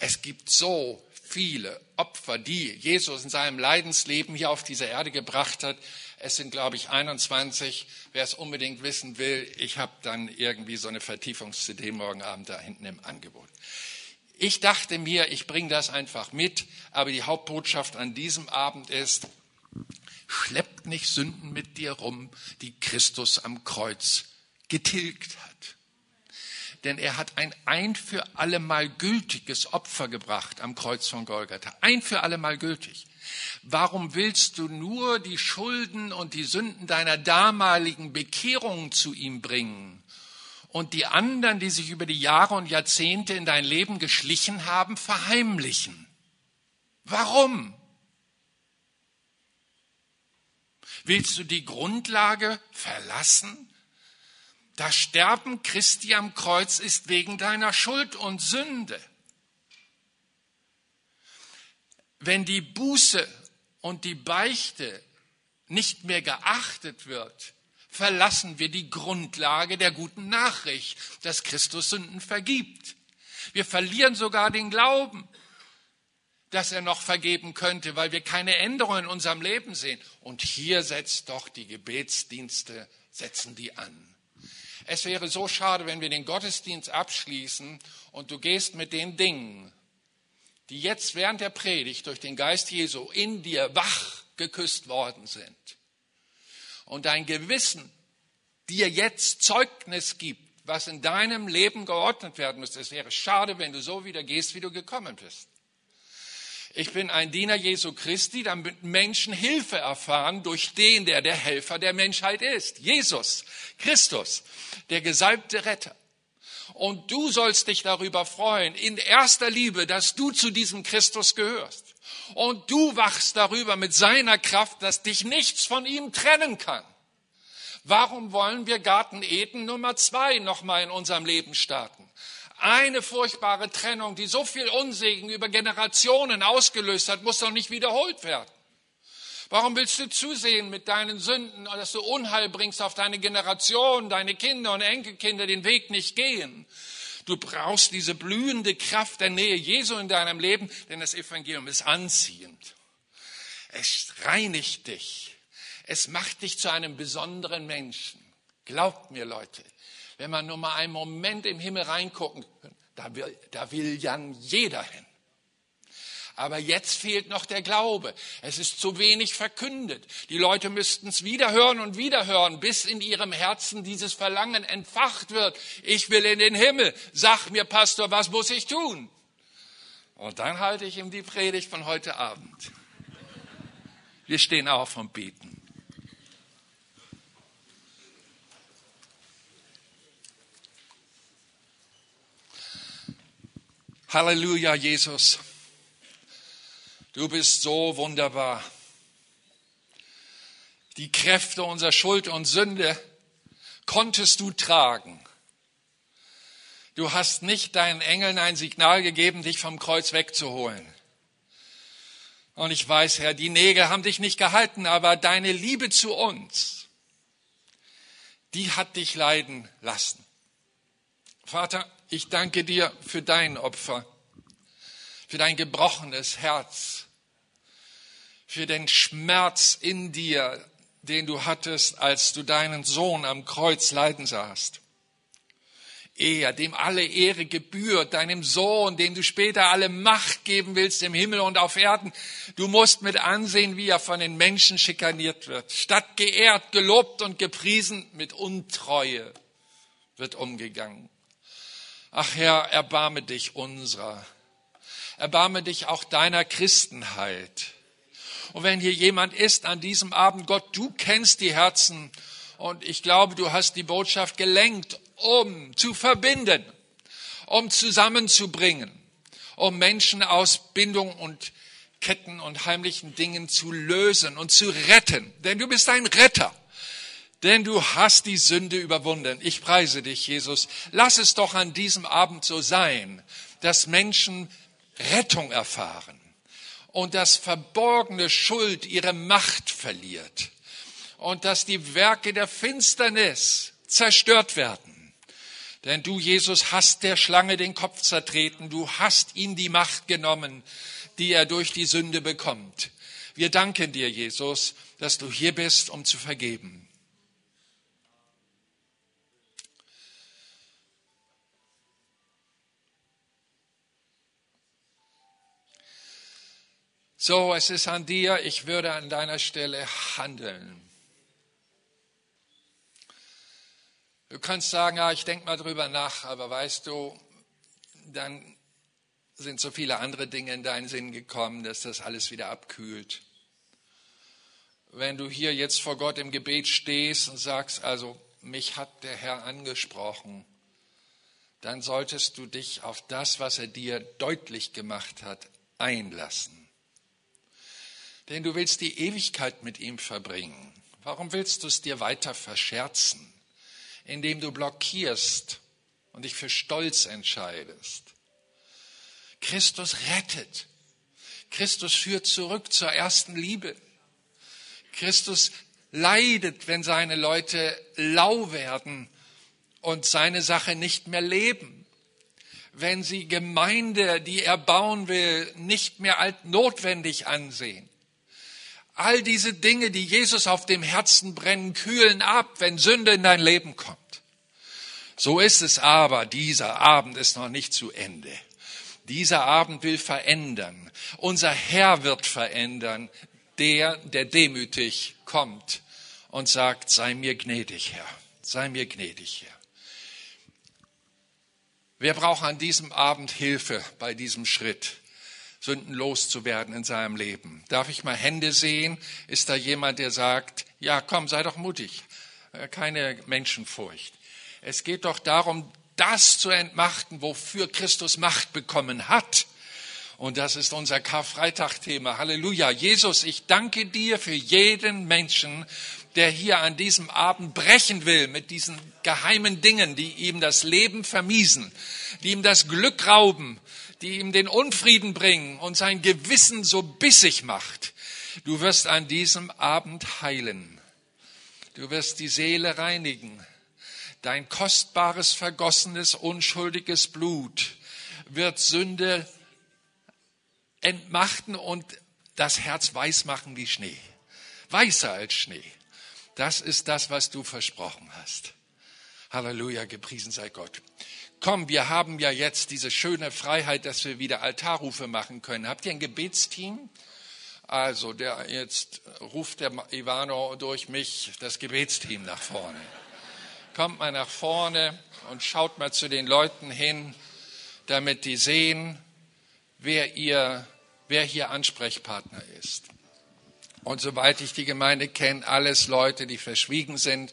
Es gibt so viele Opfer, die Jesus in seinem Leidensleben hier auf dieser Erde gebracht hat. Es sind, glaube ich, 21. Wer es unbedingt wissen will, ich habe dann irgendwie so eine Vertiefungs-CD morgen Abend da hinten im Angebot. Ich dachte mir, ich bringe das einfach mit, aber die Hauptbotschaft an diesem Abend ist, schleppt nicht Sünden mit dir rum, die Christus am Kreuz getilgt hat denn er hat ein ein für allemal gültiges Opfer gebracht am Kreuz von Golgatha. Ein für allemal gültig. Warum willst du nur die Schulden und die Sünden deiner damaligen Bekehrung zu ihm bringen und die anderen, die sich über die Jahre und Jahrzehnte in dein Leben geschlichen haben, verheimlichen? Warum? Willst du die Grundlage verlassen? Das Sterben Christi am Kreuz ist wegen deiner Schuld und Sünde. Wenn die Buße und die Beichte nicht mehr geachtet wird, verlassen wir die Grundlage der guten Nachricht, dass Christus Sünden vergibt. Wir verlieren sogar den Glauben, dass er noch vergeben könnte, weil wir keine Änderungen in unserem Leben sehen. Und hier setzt doch die Gebetsdienste, setzen die an. Es wäre so schade, wenn wir den Gottesdienst abschließen und du gehst mit den Dingen, die jetzt während der Predigt durch den Geist Jesu in dir wach geküsst worden sind. Und dein Gewissen dir jetzt Zeugnis gibt, was in deinem Leben geordnet werden müsste. Es wäre schade, wenn du so wieder gehst, wie du gekommen bist. Ich bin ein Diener Jesu Christi, damit Menschen Hilfe erfahren durch den, der der Helfer der Menschheit ist. Jesus, Christus, der gesalbte Retter. Und du sollst dich darüber freuen, in erster Liebe, dass du zu diesem Christus gehörst. Und du wachst darüber mit seiner Kraft, dass dich nichts von ihm trennen kann. Warum wollen wir Garten Eden Nummer zwei nochmal in unserem Leben starten? Eine furchtbare Trennung, die so viel Unsegen über Generationen ausgelöst hat, muss doch nicht wiederholt werden. Warum willst du zusehen mit deinen Sünden, dass du Unheil bringst auf deine Generation, deine Kinder und Enkelkinder den Weg nicht gehen? Du brauchst diese blühende Kraft der Nähe Jesu in deinem Leben, denn das Evangelium ist anziehend. Es reinigt dich. Es macht dich zu einem besonderen Menschen. Glaubt mir, Leute, wenn man nur mal einen Moment im Himmel reingucken kann, da will, da will Jan jeder hin. Aber jetzt fehlt noch der Glaube. Es ist zu wenig verkündet. Die Leute müssten es wieder hören und wieder hören, bis in ihrem Herzen dieses Verlangen entfacht wird. Ich will in den Himmel. Sag mir, Pastor, was muss ich tun? Und dann halte ich ihm die Predigt von heute Abend. Wir stehen auf und beten. Halleluja, Jesus. Du bist so wunderbar. Die Kräfte unserer Schuld und Sünde konntest du tragen. Du hast nicht deinen Engeln ein Signal gegeben, dich vom Kreuz wegzuholen. Und ich weiß, Herr, die Nägel haben dich nicht gehalten, aber deine Liebe zu uns, die hat dich leiden lassen. Vater, ich danke dir für dein Opfer, für dein gebrochenes Herz, für den Schmerz in dir, den du hattest, als du deinen Sohn am Kreuz leiden sahst. Er, dem alle Ehre gebührt, deinem Sohn, dem du später alle Macht geben willst im Himmel und auf Erden. Du musst mit ansehen, wie er von den Menschen schikaniert wird. Statt geehrt, gelobt und gepriesen, mit Untreue wird umgegangen. Ach Herr, erbarme dich unserer. Erbarme dich auch deiner Christenheit. Und wenn hier jemand ist an diesem Abend, Gott, du kennst die Herzen und ich glaube, du hast die Botschaft gelenkt, um zu verbinden, um zusammenzubringen, um Menschen aus Bindung und Ketten und heimlichen Dingen zu lösen und zu retten. Denn du bist ein Retter. Denn du hast die Sünde überwunden. Ich preise dich, Jesus. Lass es doch an diesem Abend so sein, dass Menschen Rettung erfahren und dass verborgene Schuld ihre Macht verliert und dass die Werke der Finsternis zerstört werden. Denn du, Jesus, hast der Schlange den Kopf zertreten, du hast ihm die Macht genommen, die er durch die Sünde bekommt. Wir danken dir, Jesus, dass du hier bist, um zu vergeben. So, es ist an dir, ich würde an deiner Stelle handeln. Du kannst sagen, ja, ich denke mal drüber nach, aber weißt du, dann sind so viele andere Dinge in deinen Sinn gekommen, dass das alles wieder abkühlt. Wenn du hier jetzt vor Gott im Gebet stehst und sagst, also mich hat der Herr angesprochen, dann solltest du dich auf das, was er dir deutlich gemacht hat, einlassen denn du willst die Ewigkeit mit ihm verbringen. Warum willst du es dir weiter verscherzen, indem du blockierst und dich für Stolz entscheidest? Christus rettet. Christus führt zurück zur ersten Liebe. Christus leidet, wenn seine Leute lau werden und seine Sache nicht mehr leben. Wenn sie Gemeinde, die er bauen will, nicht mehr als notwendig ansehen. All diese Dinge, die Jesus auf dem Herzen brennen, kühlen ab, wenn Sünde in dein Leben kommt. So ist es aber, dieser Abend ist noch nicht zu Ende. Dieser Abend will verändern. Unser Herr wird verändern, der, der demütig kommt und sagt, sei mir gnädig, Herr, sei mir gnädig, Herr. Wer braucht an diesem Abend Hilfe bei diesem Schritt? Sünden loszuwerden in seinem Leben. Darf ich mal Hände sehen? Ist da jemand, der sagt, ja, komm, sei doch mutig. Äh, keine Menschenfurcht. Es geht doch darum, das zu entmachten, wofür Christus Macht bekommen hat. Und das ist unser Karfreitag-Thema. Halleluja. Jesus, ich danke dir für jeden Menschen, der hier an diesem Abend brechen will mit diesen geheimen Dingen, die ihm das Leben vermiesen, die ihm das Glück rauben, die ihm den Unfrieden bringen und sein Gewissen so bissig macht. Du wirst an diesem Abend heilen. Du wirst die Seele reinigen. Dein kostbares, vergossenes, unschuldiges Blut wird Sünde entmachten und das Herz weiß machen wie Schnee. Weißer als Schnee. Das ist das, was du versprochen hast. Halleluja, gepriesen sei Gott komm, wir haben ja jetzt diese schöne Freiheit, dass wir wieder Altarrufe machen können. Habt ihr ein Gebetsteam? Also, der, jetzt ruft der Ivano durch mich das Gebetsteam nach vorne. Kommt mal nach vorne und schaut mal zu den Leuten hin, damit die sehen, wer ihr, wer hier Ansprechpartner ist. Und soweit ich die Gemeinde kenne, alles Leute, die verschwiegen sind,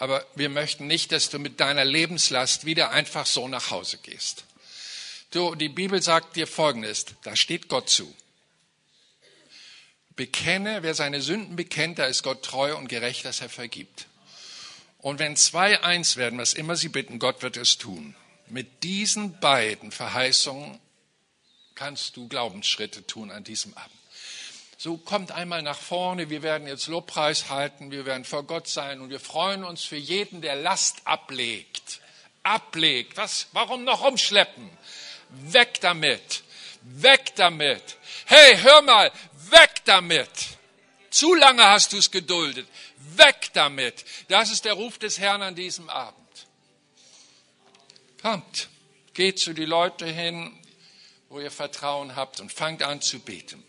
aber wir möchten nicht, dass du mit deiner Lebenslast wieder einfach so nach Hause gehst. Du, die Bibel sagt dir Folgendes, da steht Gott zu. Bekenne, wer seine Sünden bekennt, da ist Gott treu und gerecht, dass er vergibt. Und wenn zwei eins werden, was immer sie bitten, Gott wird es tun. Mit diesen beiden Verheißungen kannst du Glaubensschritte tun an diesem Abend. So kommt einmal nach vorne, wir werden jetzt Lobpreis halten, wir werden vor Gott sein und wir freuen uns für jeden, der Last ablegt. Ablegt. Was? Warum noch umschleppen? Weg damit. Weg damit. Hey, hör mal, weg damit. Zu lange hast du es geduldet. Weg damit. Das ist der Ruf des Herrn an diesem Abend. Kommt, geht zu die Leute hin, wo ihr Vertrauen habt und fangt an zu beten.